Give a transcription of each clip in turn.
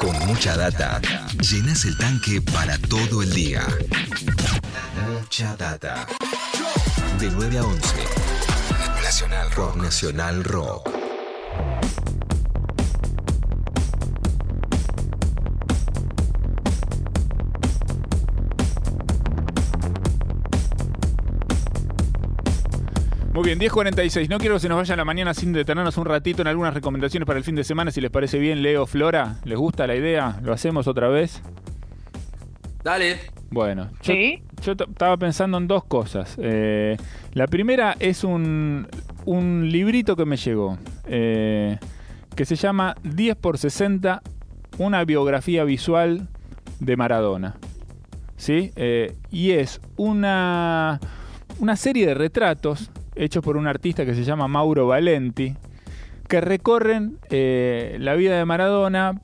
Con mucha data, llenas el tanque para todo el día. Mucha data. De 9 a 11. Nacional Rock. Nacional Rock. Muy bien, 10.46. No quiero que se nos vaya la mañana sin detenernos un ratito en algunas recomendaciones para el fin de semana. Si les parece bien, Leo, Flora, ¿les gusta la idea? ¿Lo hacemos otra vez? Dale. Bueno, yo, yo estaba pensando en dos cosas. Eh, la primera es un, un, librito que me llegó, eh, que se llama 10 por 60, una biografía visual de Maradona. ¿Sí? Eh, y es una, una serie de retratos hechos por un artista que se llama Mauro Valenti, que recorren eh, la vida de Maradona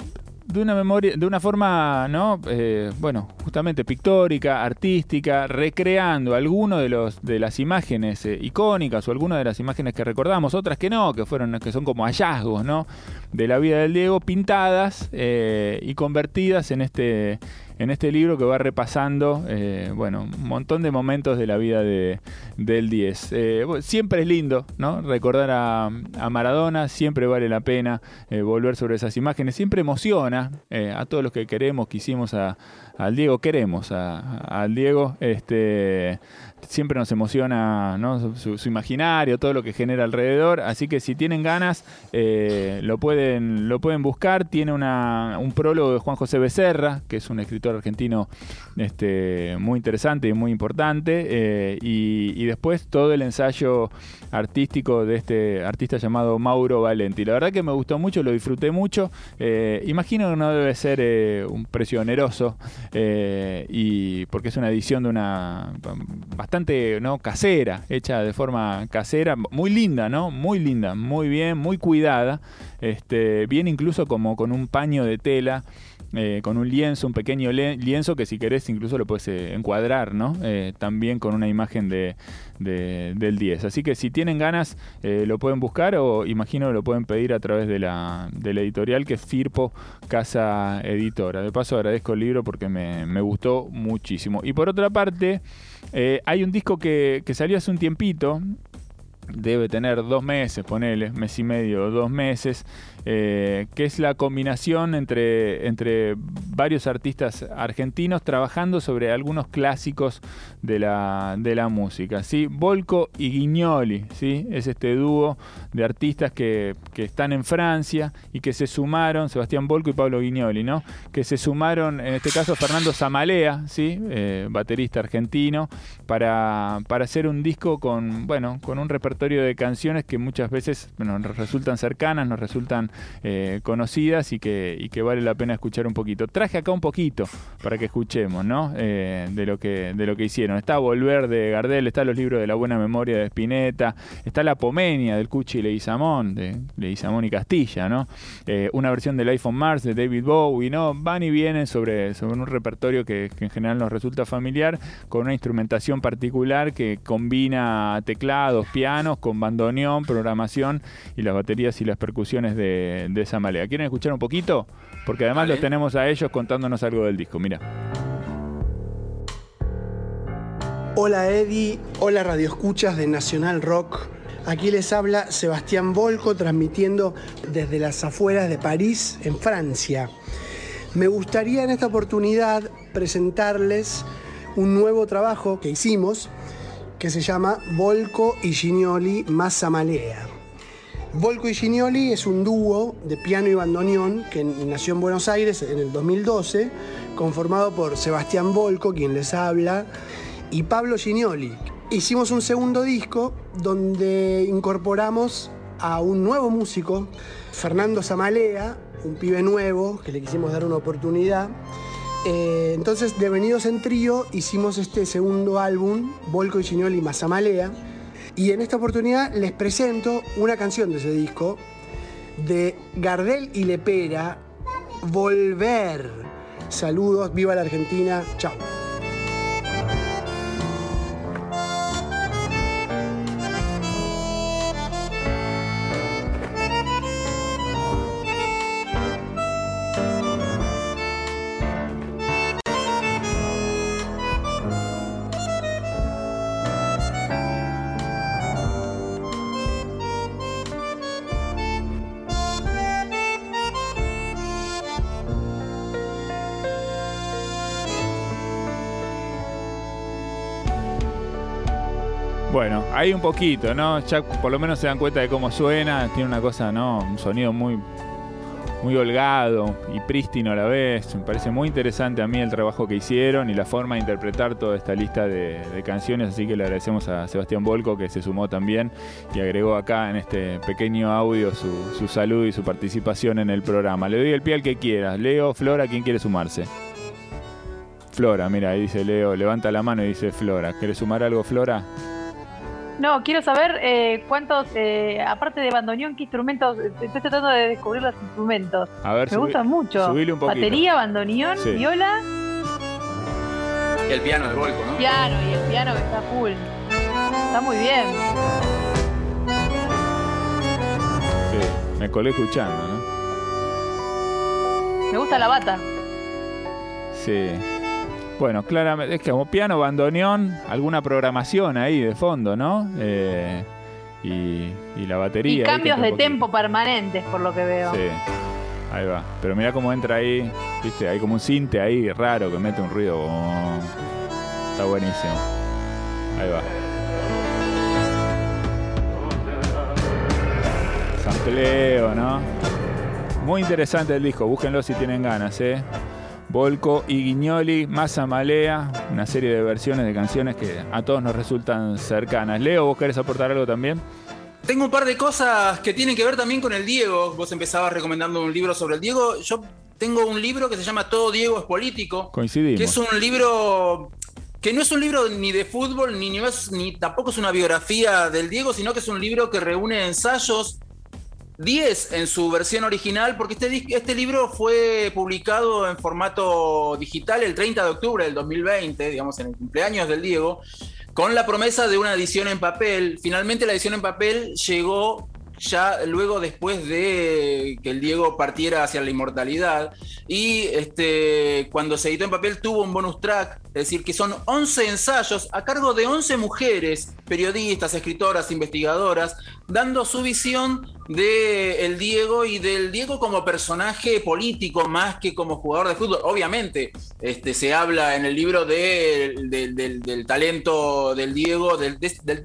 de una memoria, de una forma, ¿no? Eh, bueno, justamente pictórica, artística, recreando algunas de de las imágenes eh, icónicas o algunas de las imágenes que recordamos, otras que no, que fueron, que son como hallazgos, ¿no? De la vida del Diego, pintadas y convertidas en este en este libro que va repasando, eh, bueno, un montón de momentos de la vida de, del 10. Eh, siempre es lindo, ¿no? Recordar a, Maradona, siempre vale la pena eh, volver sobre esas imágenes, siempre emociona a todos los que queremos, quisimos a, al Diego, queremos al Diego, este, siempre nos emociona ¿no? su, imaginario, todo lo que genera alrededor. Así que si tienen ganas, eh, lo, pueden, lo pueden buscar. Tiene una, un prólogo de Juan José Becerra, que es un escritor argentino este, muy interesante y muy importante. Eh, y, después todo el ensayo artístico de este artista llamado Mauro Valenti. La verdad que me gustó mucho, lo disfruté mucho. Eh, imagino que no debe ser un precio oneroso, y porque es una edición de una bastante ¿no? casera, hecha de forma casera, muy linda, ¿no? Muy linda, muy bien, muy cuidada. Este, viene incluso como con un paño de tela. Eh, con un lienzo, un pequeño lienzo que si querés incluso lo puedes eh, encuadrar, ¿no? Eh, también con una imagen de, del 10. Así que si tienen ganas lo pueden buscar o imagino lo pueden pedir a través de la, de editorial que es Firpo Casa Editora. De paso agradezco el libro porque me, me gustó muchísimo. Y por otra parte... Hay un disco que, que, salió hace un tiempito, debe tener dos meses, ponele, mes y medio, dos meses, eh, que es la combinación entre, entre varios artistas argentinos trabajando sobre algunos clásicos de la, de la música. ¿sí? Volco y Guignoli, ¿sí? es este dúo de artistas que, están en Francia y que se sumaron, Sebastián Volco y Pablo Guignoli, ¿no? que se sumaron, en este caso Fernando Zamalea, ¿sí? Eh, baterista argentino, para, para hacer un disco con, bueno, con un repertorio de canciones que muchas veces nos resultan cercanas, nos resultan eh, conocidas y que, y que vale la pena escuchar un poquito. Traje acá un poquito para que escuchemos, ¿no? Eh, de, lo que, de lo que hicieron. Está Volver de Gardel, está los libros de la buena memoria de Spinetta, está La Pomenia del Cuchi Leguizamón, de Leguizamón y Castilla, ¿no? Eh, una versión del iPhone Mars de David Bowie, ¿no? Van y vienen sobre, sobre un repertorio que, que en general nos resulta familiar, con una instrumentación particular que combina teclados, pianos, con bandoneón, programación y las baterías y las percusiones de de, esa manera. ¿Quieren escuchar un poquito? Porque además los tenemos a ellos contándonos algo del disco. Mira. Hola Eddie, hola Radio Escuchas de Nacional Rock. Aquí les habla Sebastián Volco transmitiendo desde las afueras de París, en Francia. Me gustaría en esta oportunidad presentarles un nuevo trabajo que hicimos que se llama Volco y Gignoli Massamalea. Volco y Gignoli es un dúo de piano y bandoneón que nació en Buenos Aires en el 2012, conformado por Sebastián Volco, quien les habla, y Pablo Gignoli. Hicimos un segundo disco donde incorporamos a un nuevo músico, Fernando Zamalea, un pibe nuevo que le quisimos dar una oportunidad. Eh, entonces, devenidos en trío, hicimos este segundo álbum, Volco y Gignoli más Zamalea y en esta oportunidad les presento una canción de ese disco de Gardel y Lepera, Volver. Saludos, viva la Argentina, chao. Bueno, hay un poquito, ¿no? Ya por lo menos se dan cuenta de cómo suena. Tiene una cosa, ¿no? Un sonido muy, muy holgado y prístino a la vez. Me parece muy interesante a mí el trabajo que hicieron y la forma de interpretar toda esta lista de, canciones. Así que le agradecemos a Sebastián Volco que se sumó también y agregó acá en este pequeño audio su, su saludo y su participación en el programa. Le doy el pie al que quiera. Leo, Flora, ¿quién quiere sumarse? Flora, mira, ahí dice Leo, levanta la mano y dice Flora. ¿Quieres sumar algo, Flora? No, quiero saber eh, cuántos, eh, aparte de bandoneón, qué instrumentos. Estoy tratando de descubrir los instrumentos. A ver, me gustan mucho. un Batería, bandoneón, viola. Y el piano de Volco, ¿no? Piano, y el piano que está full. Está muy bien. Sí, me colé escuchando, ¿no? Me gusta la bata. Sí. Bueno, claramente, es que como piano, bandoneón, alguna programación ahí de fondo, ¿no? Eh, y, la batería. Y cambios de tempo permanentes, por lo que veo. Sí, ahí va. Pero mira cómo entra ahí, viste, hay como un cinte ahí raro que mete un ruido. está buenísimo. Ahí va. Sampleo, ¿no? Muy interesante el disco, búsquenlo si tienen ganas, ¿eh? Volco y Guignoli, Massa Malea, una serie de versiones de canciones que a todos nos resultan cercanas. Leo, ¿vos querés aportar algo también? Tengo un par de cosas que tienen que ver también con el Diego. Vos empezabas recomendando un libro sobre el Diego. Yo tengo un libro que se llama Todo Diego es político. Coincidimos. Que es un libro que no es un libro ni de fútbol, ni, ni, ni tampoco es una biografía del Diego, sino que es un libro que reúne ensayos 10 en su versión original, porque este, este libro fue publicado en formato digital el 30 de octubre del 2020, digamos en el cumpleaños del Diego, con la promesa de una edición en papel. Finalmente la edición en papel llegó ya luego después de que el Diego partiera hacia la inmortalidad. Y este, cuando se editó en papel tuvo un bonus track, es decir, que son 11 ensayos a cargo de 11 mujeres, periodistas, escritoras, investigadoras, dando su visión de el Diego y del Diego como personaje político más que como jugador de fútbol. Obviamente, este, se habla en el libro del, talento del Diego, de,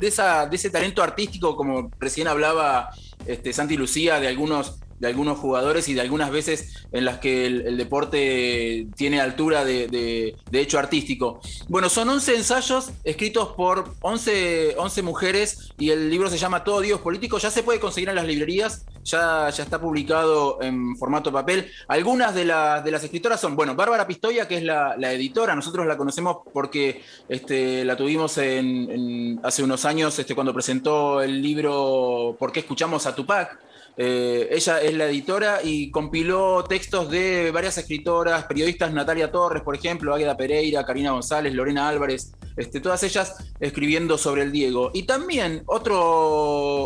esa, de ese talento artístico, como recién hablaba este, Santi Lucía, de algunos de algunos jugadores y de algunas veces en las que el, deporte tiene altura de, hecho artístico. Bueno, son 11 ensayos escritos por 11, 11 mujeres y el libro se llama Todo Dios Político. Ya se puede conseguir en las librerías, ya, ya está publicado en formato papel. Algunas de, de las escritoras son, bueno, Bárbara Pistoia, que es la, editora, nosotros la conocemos porque este, la tuvimos en, hace unos años este, cuando presentó el libro ¿Por qué escuchamos a Tupac? Eh, ella es la editora y compiló textos de varias escritoras, periodistas, Natalia Torres, por ejemplo, Águeda Pereira, Karina González, Lorena Álvarez, este, todas ellas escribiendo sobre el Diego. Y también otro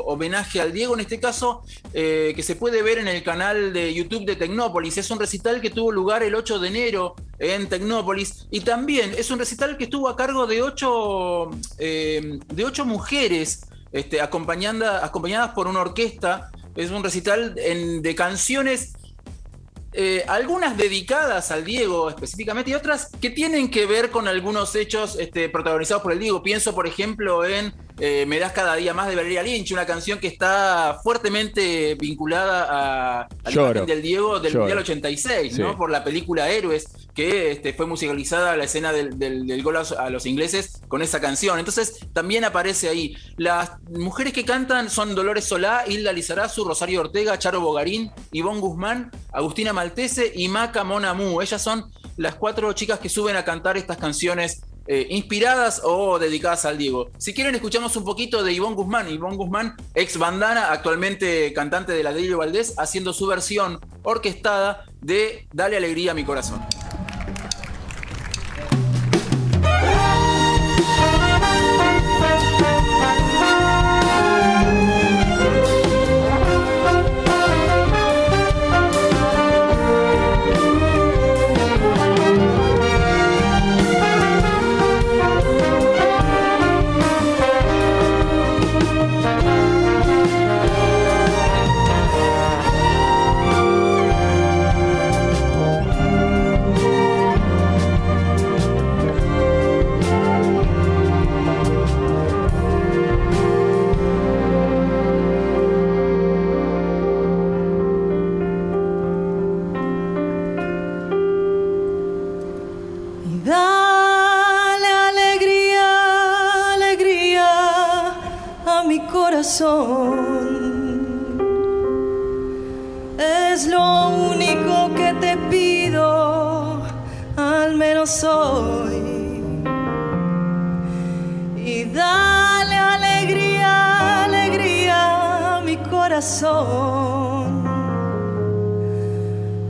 homenaje al Diego, en este caso, eh, que se puede ver en el canal de YouTube de Tecnópolis. Es un recital que tuvo lugar el 8 de enero en Tecnópolis. Y también es un recital que estuvo a cargo de ocho, eh, de ocho mujeres. Este, acompañadas por una orquesta es un recital de canciones, eh, algunas dedicadas al Diego específicamente y otras que tienen que ver con algunos hechos este, protagonizados por el Diego. Pienso, por ejemplo, en eh, Me das cada día más de Valeria Lynch, una canción que está fuertemente vinculada a, al imagen del Diego del Mundial 86, ¿no? Por la película Héroes, que este, fue musicalizada la escena del, gol a, los ingleses con esa canción. Entonces también aparece ahí. Las mujeres que cantan son Dolores Solá, Hilda Lizarazu, Rosario Ortega, Charo Bogarín, Ivonne Guzmán, Agustina Maltese y Maca Monamu. Ellas son las cuatro chicas que suben a cantar estas canciones eh, inspiradas o dedicadas al Diego. Si quieren, escuchamos un poquito de Ivonne Guzmán. Ivonne Guzmán, ex bandana, actualmente cantante de la Delio Valdés, haciendo su versión orquestada de Dale alegría a mi corazón.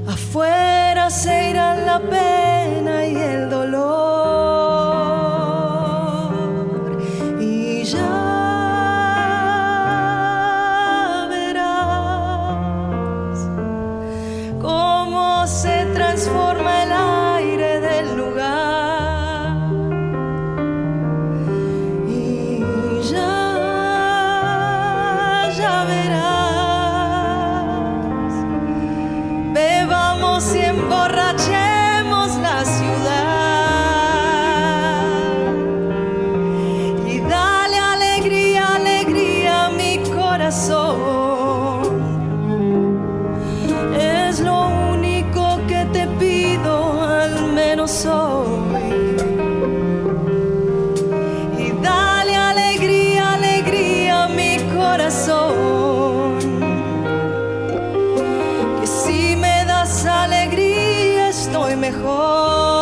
Afuera se irán la pena y el dolor. mejor.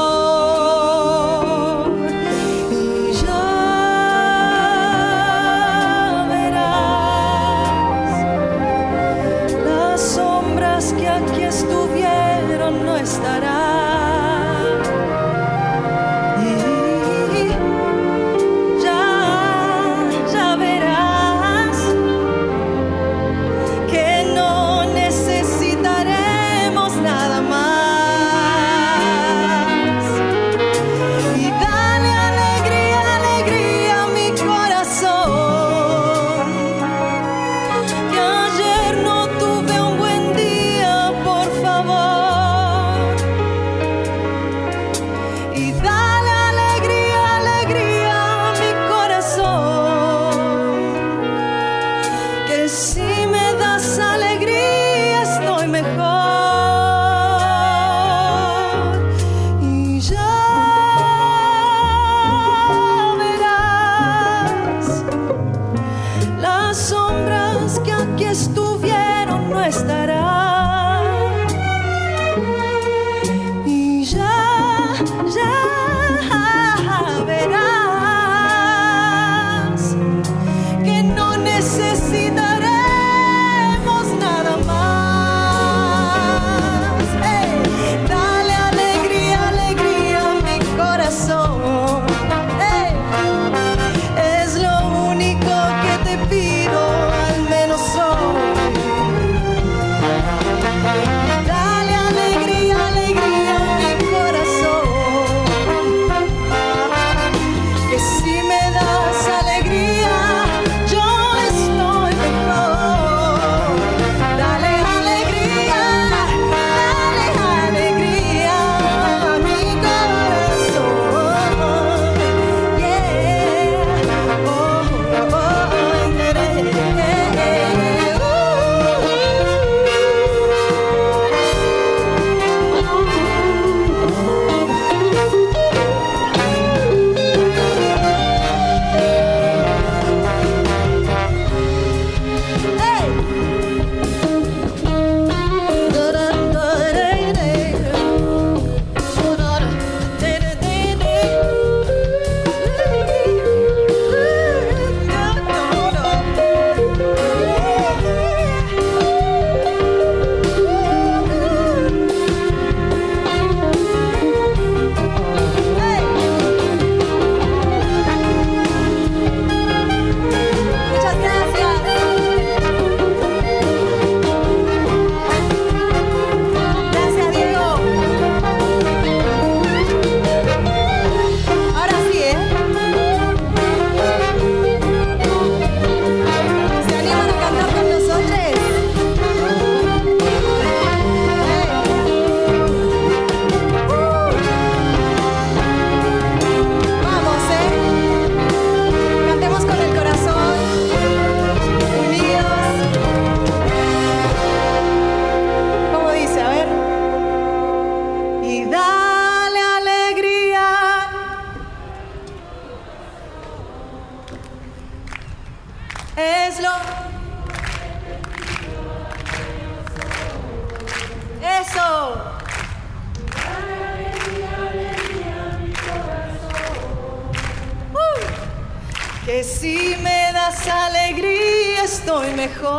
Que si me das alegría estoy mejor.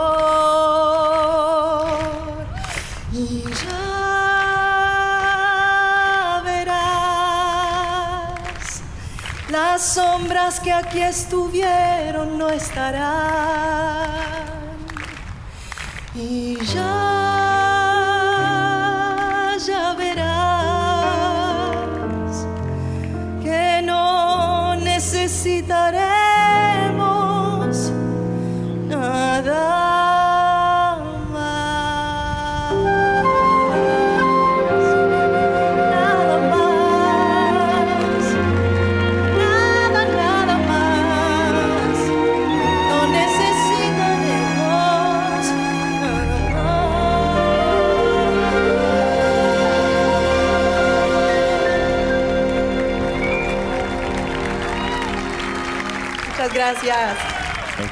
Y ya verás, las sombras que aquí estuvieron no estarán. Y ya,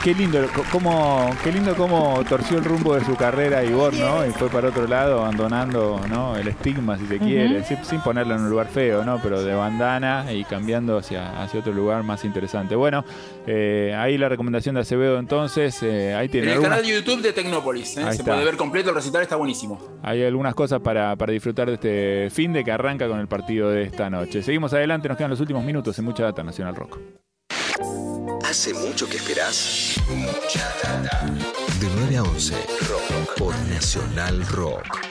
Qué lindo, cómo, qué lindo cómo torció el rumbo de su carrera Igor, ¿no? Y fue para otro lado, abandonando ¿no? el estigma, si se quiere, sin, sin ponerlo en un lugar feo, ¿no? Pero de bandana y cambiando hacia, hacia otro lugar más interesante. Bueno, eh, ahí la recomendación de Acevedo entonces, eh, ahí En tiene el algunas, canal de YouTube de Tecnópolis. ¿eh? Se está. puede ver completo el recital, está buenísimo. hay algunas cosas para, para disfrutar de este fin de que arranca con el partido de esta noche. Seguimos adelante, nos quedan los últimos minutos en Mucha Data Nacional Rock. ¿Hace mucho que esperás? Mucha data. De 9 a 11, Rock por Nacional Rock.